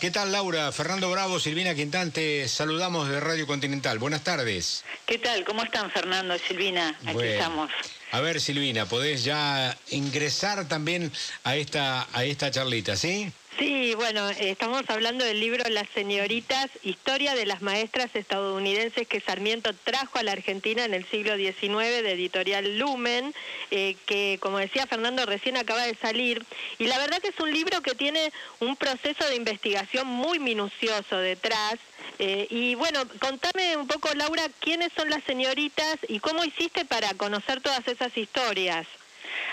¿Qué tal Laura? Fernando Bravo, Silvina Quintante, saludamos de Radio Continental. Buenas tardes. ¿Qué tal? ¿Cómo están Fernando y Silvina? Aquí estamos. A ver Silvina, podés ya ingresar también a esta, a esta charlita, ¿sí? Sí, bueno, estamos hablando del libro Las señoritas, historia de las maestras estadounidenses que Sarmiento trajo a la Argentina en el siglo XIX de editorial Lumen, eh, que como decía Fernando recién acaba de salir. Y la verdad que es un libro que tiene un proceso de investigación muy minucioso detrás. Eh, y bueno, contame un poco, Laura, quiénes son las señoritas y cómo hiciste para conocer todas esas historias.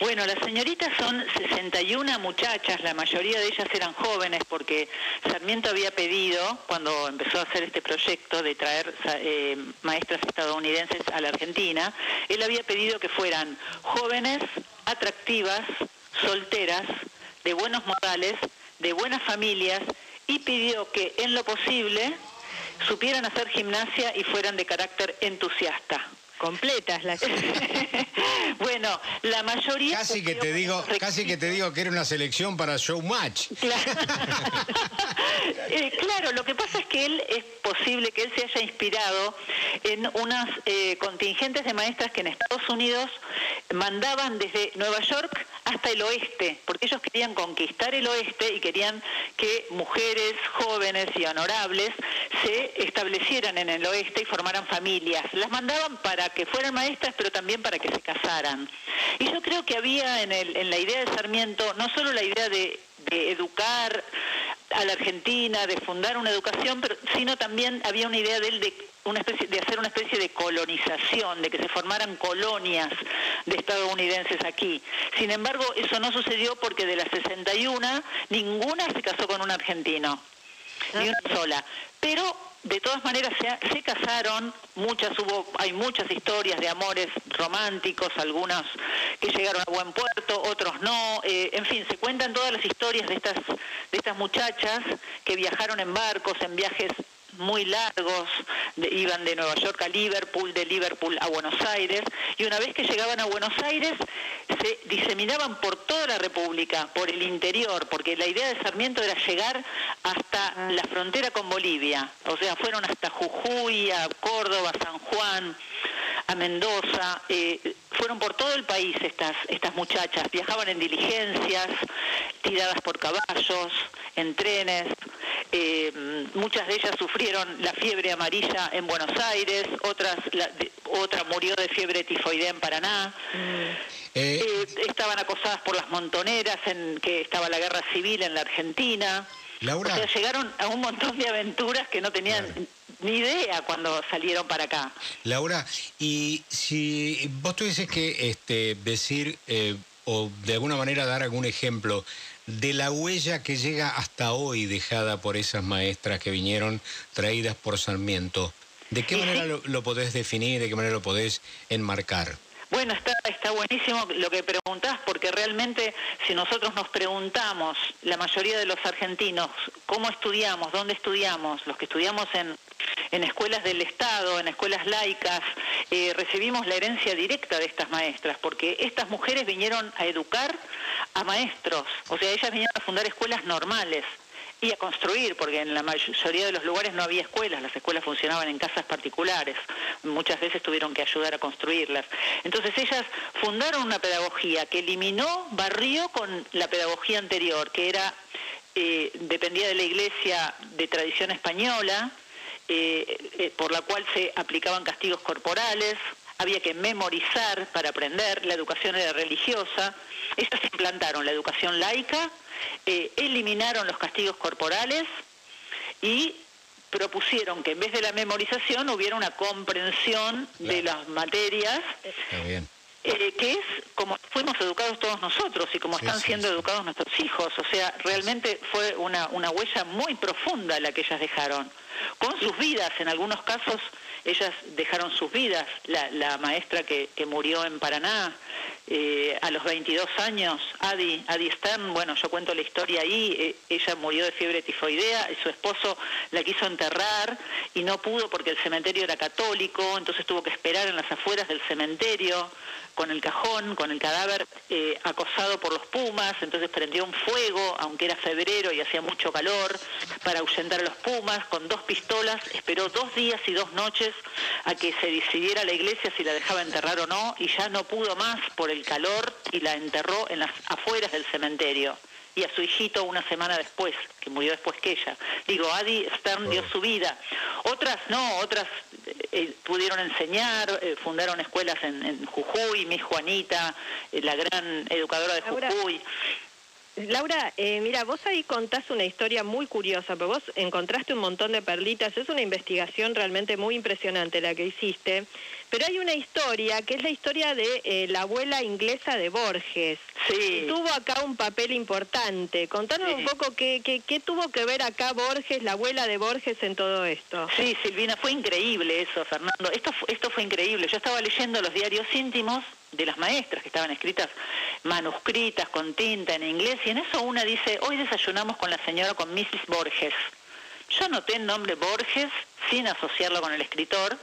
Bueno, las señoritas son 61 muchachas, la mayoría de ellas eran jóvenes porque Sarmiento había pedido, cuando empezó a hacer este proyecto de traer eh, maestras estadounidenses a la Argentina, él había pedido que fueran jóvenes, atractivas, solteras, de buenos modales, de buenas familias y pidió que en lo posible supieran hacer gimnasia y fueran de carácter entusiasta. Completas las bueno la mayoría casi que te digo casi que te digo que era una selección para showmatch eh, claro lo que pasa es que él es posible que él se haya inspirado en unas eh, contingentes de maestras que en Estados Unidos mandaban desde Nueva York hasta el oeste, porque ellos querían conquistar el oeste y querían que mujeres jóvenes y honorables se establecieran en el oeste y formaran familias. Las mandaban para que fueran maestras, pero también para que se casaran. Y yo creo que había en, el, en la idea de Sarmiento no solo la idea de, de educar a la Argentina, de fundar una educación, pero, sino también había una idea de él de, una especie, de hacer una especie de colonización, de que se formaran colonias de estadounidenses aquí. Sin embargo, eso no sucedió porque de las 61, ninguna se casó con un argentino, ni una sola. Pero de todas maneras se, se, casaron, muchas hubo, hay muchas historias de amores románticos, algunas que llegaron a buen puerto, otros no, eh, en fin, se cuentan todas las historias de estas, de estas muchachas que viajaron en barcos, en viajes muy largos, iban de Nueva York a Liverpool, de Liverpool a Buenos Aires, y una vez que llegaban a Buenos Aires se diseminaban por toda la República, por el interior, porque la idea de Sarmiento era llegar hasta ah. la frontera con Bolivia, o sea, fueron hasta Jujuy, a Córdoba, San Juan, a Mendoza, eh, fueron por todo el país estas, estas muchachas, viajaban en diligencias, tiradas por caballos, en trenes, eh, muchas de ellas sufrieron la fiebre amarilla en Buenos Aires, otras otra murió de fiebre tifoidea en Paraná. Mm. Eh, estaban acosadas por las montoneras en que estaba la guerra civil en la Argentina. Laura. O sea, llegaron a un montón de aventuras que no tenían ni idea cuando salieron para acá. Laura, y si vos tuvieses que este, decir eh, o de alguna manera dar algún ejemplo de la huella que llega hasta hoy dejada por esas maestras que vinieron traídas por Sarmiento, ¿de qué manera lo, lo podés definir, de qué manera lo podés enmarcar? Bueno, está, está buenísimo lo que preguntás, porque realmente si nosotros nos preguntamos, la mayoría de los argentinos, cómo estudiamos, dónde estudiamos, los que estudiamos en, en escuelas del Estado, en escuelas laicas, eh, recibimos la herencia directa de estas maestras, porque estas mujeres vinieron a educar a maestros, o sea, ellas vinieron a fundar escuelas normales y a construir, porque en la mayoría de los lugares no había escuelas, las escuelas funcionaban en casas particulares, muchas veces tuvieron que ayudar a construirlas. Entonces ellas fundaron una pedagogía que eliminó, barrió con la pedagogía anterior, que era eh, dependía de la iglesia de tradición española, por la cual se aplicaban castigos corporales, había que memorizar para aprender, la educación era religiosa, ellas implantaron la educación laica, eh, eliminaron los castigos corporales y propusieron que en vez de la memorización hubiera una comprensión de las materias. Eh, que es como fuimos educados todos nosotros y como están siendo educados nuestros hijos. O sea, realmente fue una, una huella muy profunda la que ellas dejaron, con sus vidas, en algunos casos ellas dejaron sus vidas. La, la maestra que, que, murió en Paraná eh, a los 22 años, Adi, Adi Stern, bueno, yo cuento la historia ahí, eh, ella murió de fiebre tifoidea, y su esposo la quiso enterrar y no pudo porque el cementerio era católico, entonces tuvo que esperar en las afueras del cementerio con el cajón, con el cadáver eh, acosado por los pumas, entonces prendió un fuego, aunque era febrero y hacía mucho calor, para ahuyentar a los pumas, con dos pistolas, esperó dos días y dos noches a que se decidiera la iglesia si la dejaba enterrar o no, y ya no pudo más por el calor y la enterró en las afueras del cementerio y a su hijito una semana después, que murió después que ella. Digo, Adi Stern dio oh. su vida. Otras no, otras eh, pudieron enseñar, eh, fundaron escuelas en, Jujuy, mi Juanita, eh, la gran educadora de Jujuy. Laura, eh, mira, vos ahí contás una historia muy curiosa, pero vos encontraste un montón de perlitas, es una investigación realmente muy impresionante la que hiciste, pero hay una historia que es la historia de eh, la abuela inglesa de Borges. Sí. Tuvo acá un papel importante. Contanos un poco qué, qué, qué, tuvo que ver acá Borges, la abuela de Borges, en todo esto. Sí, Silvina, fue increíble eso, Fernando. Esto, esto fue increíble. Yo estaba leyendo los diarios íntimos de las maestras que estaban escritas manuscritas con tinta en inglés y en eso una dice, hoy desayunamos con la señora, con Mrs. Borges. Yo noté el nombre Borges sin asociarlo con el escritor.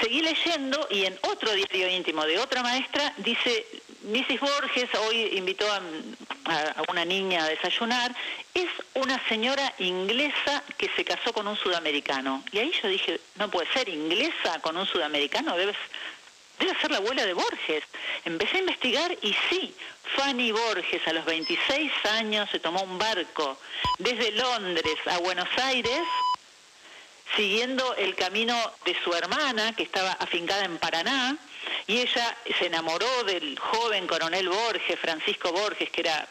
Seguí leyendo y en otro diario íntimo de otra maestra dice, Mrs. Borges hoy invitó a, a, una niña a desayunar, es una señora inglesa que se casó con un sudamericano. Y ahí yo dije, no puede ser inglesa con un sudamericano, debes debe ser la abuela de Borges. Empecé a investigar y sí, Fanny Borges a los 26 años se tomó un barco desde Londres a Buenos Aires, siguiendo el camino de su hermana, que estaba afincada en Paraná, y ella se enamoró del joven coronel Borges, Francisco Borges, que era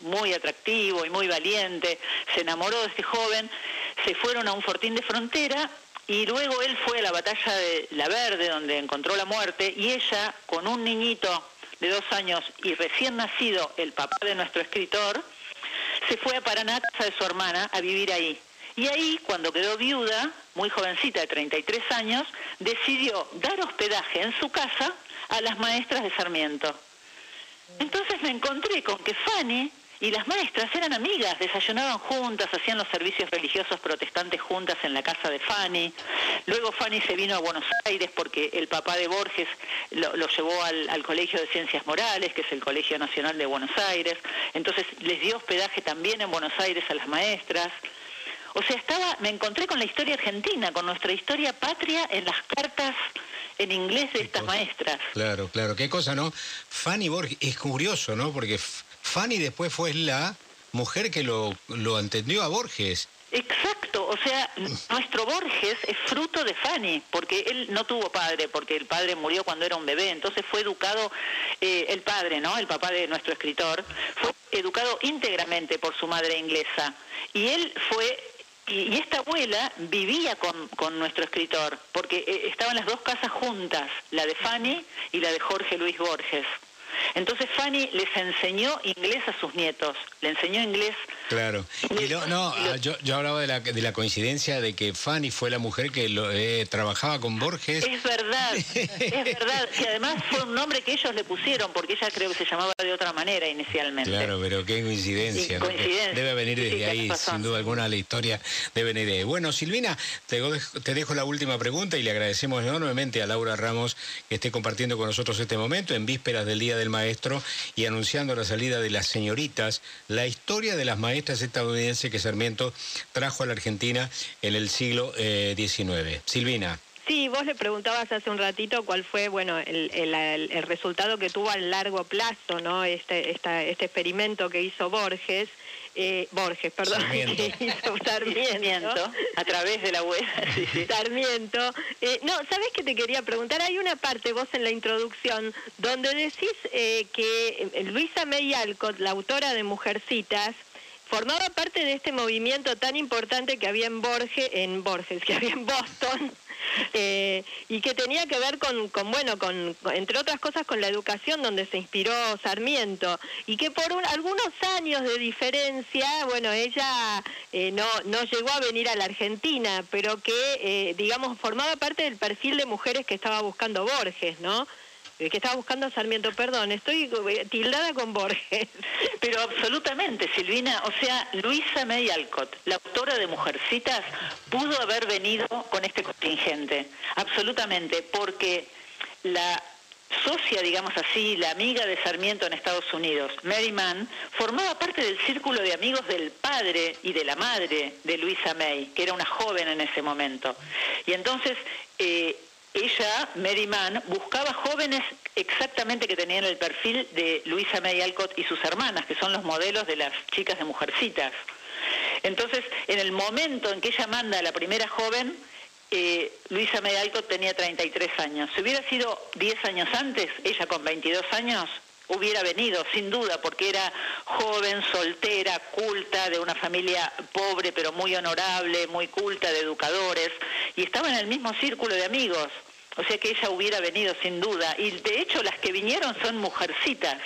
muy atractivo y muy valiente, se enamoró de este joven, se fueron a un fortín de frontera y luego él fue a la batalla de La Verde, donde encontró la muerte, y ella, con un niñito de dos años y recién nacido, el papá de nuestro escritor, se fue a Paraná, casa de su hermana, a vivir ahí. Y ahí, cuando quedó viuda, muy jovencita de 33 años, decidió dar hospedaje en su casa a las maestras de Sarmiento. Entonces me encontré con que Fanny y las maestras eran amigas, desayunaban juntas, hacían los servicios religiosos protestantes juntas en la casa de Fanny. Luego Fanny se vino a Buenos Aires porque el papá de Borges lo, llevó al, Colegio de Ciencias Morales, que es el Colegio Nacional de Buenos Aires. Entonces les dio hospedaje también en Buenos Aires a las maestras. O sea, estaba, me encontré con la historia argentina, con nuestra historia patria en las cartas en inglés de estas maestras. Claro, claro, qué cosa, ¿no? Fanny Borges, es curioso, ¿no? Porque Fanny después fue la mujer que lo, lo entendió a Borges. Exacto, o sea, nuestro Borges es fruto de Fanny, porque él no tuvo padre, porque el padre murió cuando era un bebé, entonces fue educado, eh, el padre, ¿no? El papá de nuestro escritor, fue educado íntegramente por su madre inglesa. Y él fue y, esta abuela vivía con, con, nuestro escritor, porque eh, estaban las dos casas juntas, la de Fanny y la de Jorge Luis Borges. Entonces Fanny les enseñó inglés a sus nietos, le enseñó inglés. Claro. Y no, ah, yo, yo, hablaba de la, de la coincidencia de que Fanny fue la mujer que lo, eh, trabajaba con Borges. Es verdad, es verdad. Y además fue un nombre que ellos le pusieron, porque ella creo que se llamaba de otra manera inicialmente. Claro, pero qué coincidencia. Debe venir desde ahí, sin duda alguna, la historia debe venir de ahí. Bueno, Silvina, te, te dejo la última pregunta y le agradecemos enormemente a Laura Ramos que esté compartiendo con nosotros este momento en vísperas del Día del Maestro y anunciando la salida de las señoritas, la historia de las maestras estadounidenses que Sarmiento trajo a la Argentina en el siglo XIX. Eh, Silvina. Sí, vos le preguntabas hace un ratito cuál fue, bueno, el, el, resultado que tuvo a largo plazo, ¿no? Este, esta, este experimento que hizo Borges eh, Borges, perdón, Sarmiento. a través de la web. Sarmiento. Eh, no, ¿sabes qué te quería preguntar? Hay una parte, vos en la introducción, donde decís eh, que Luisa May Alcott, la autora de Mujercitas, formaba parte de este movimiento tan importante que había en Borges, en Borges, que había en Boston, eh, y que tenía que ver con, con bueno, con, entre otras cosas, con la educación donde se inspiró Sarmiento, y que por algunos años de diferencia, bueno, ella eh, no, no llegó a venir a la Argentina, pero que, eh, digamos, formaba parte del perfil de mujeres que estaba buscando Borges, ¿no? Que estaba buscando Sarmiento, perdón, estoy tildada con Borges. Pero absolutamente, Silvina, o sea, Luisa May Alcott, la autora de Mujercitas, pudo haber venido con este contingente, absolutamente, porque la socia, digamos así, la amiga de Sarmiento en Estados Unidos, Mary Mann, formaba parte del círculo de amigos del padre y de la madre de Luisa May, que era una joven en ese momento. Y entonces eh, ella, Mary Mann, buscaba jóvenes exactamente que tenían el perfil de Luisa May Alcott y sus hermanas, que son los modelos de las chicas de Mujercitas. Entonces, en el momento en que ella manda a la primera joven, eh, Luisa May Alcott tenía 33 años. Si hubiera sido 10 años antes, ella con 22 años, hubiera venido, sin duda, porque era joven, soltera, culta, de una familia pobre pero muy honorable, muy culta, de educadores, y estaba en el mismo círculo de amigos. O sea que ella hubiera venido sin duda. Y de hecho las que vinieron son mujercitas.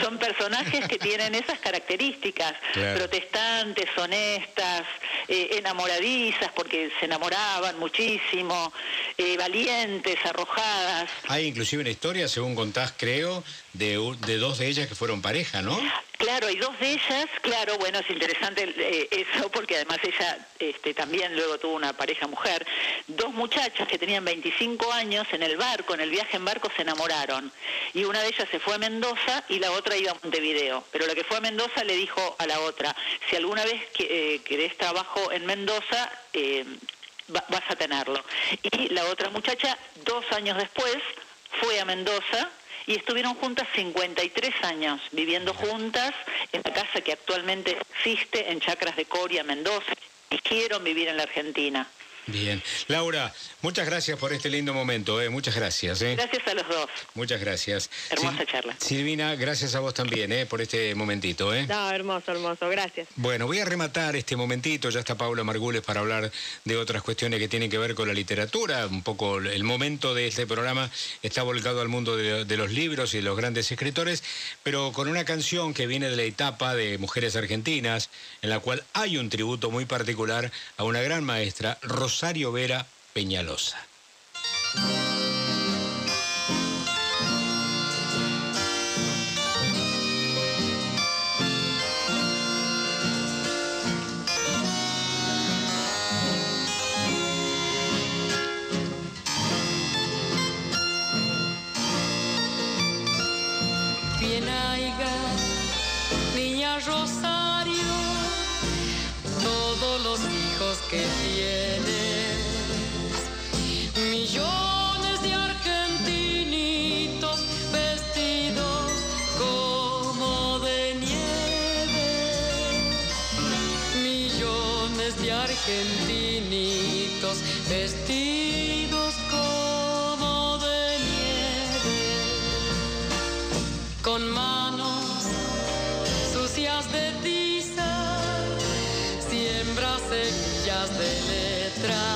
Son personajes que tienen esas características. Protestantes, honestas, eh, enamoradizas porque se enamoraban muchísimo, eh, valientes, arrojadas. Hay inclusive una historia, según contás, creo, de, de dos de ellas que fueron pareja, ¿no? Claro, y dos de ellas, claro, bueno, es interesante eh, eso porque además ella este, también luego tuvo una pareja mujer. Dos muchachas que tenían 25 años en el barco, en el viaje en barco, se enamoraron. Y una de ellas se fue a Mendoza y la otra iba a Montevideo. Pero la que fue a Mendoza le dijo a la otra, si alguna vez que, eh, querés trabajo en Mendoza, eh, vas a tenerlo. Y la otra muchacha, dos años después, fue a Mendoza y estuvieron juntas 53 años, viviendo juntas en la casa que actualmente existe en Chacras de Coria, Mendoza, y quiero vivir en la Argentina. Bien. Laura, muchas gracias por este lindo momento, ¿eh? muchas gracias. ¿eh? Gracias a los dos. Muchas gracias. Hermosa charla. Silvina, gracias a vos también ¿eh? por este momentito. ¿eh? No, hermoso, hermoso, gracias. Bueno, voy a rematar este momentito, ya está Paula Margules para hablar de otras cuestiones que tienen que ver con la literatura. Un poco el momento de este programa está volcado al mundo de, de los libros y de los grandes escritores, pero con una canción que viene de la etapa de Mujeres Argentinas, en la cual hay un tributo muy particular a una gran maestra, Rosa Rosario Vera Peñalosa. Argentinitos vestidos como de nieve, con manos sucias de tiza, siembra semillas de letra.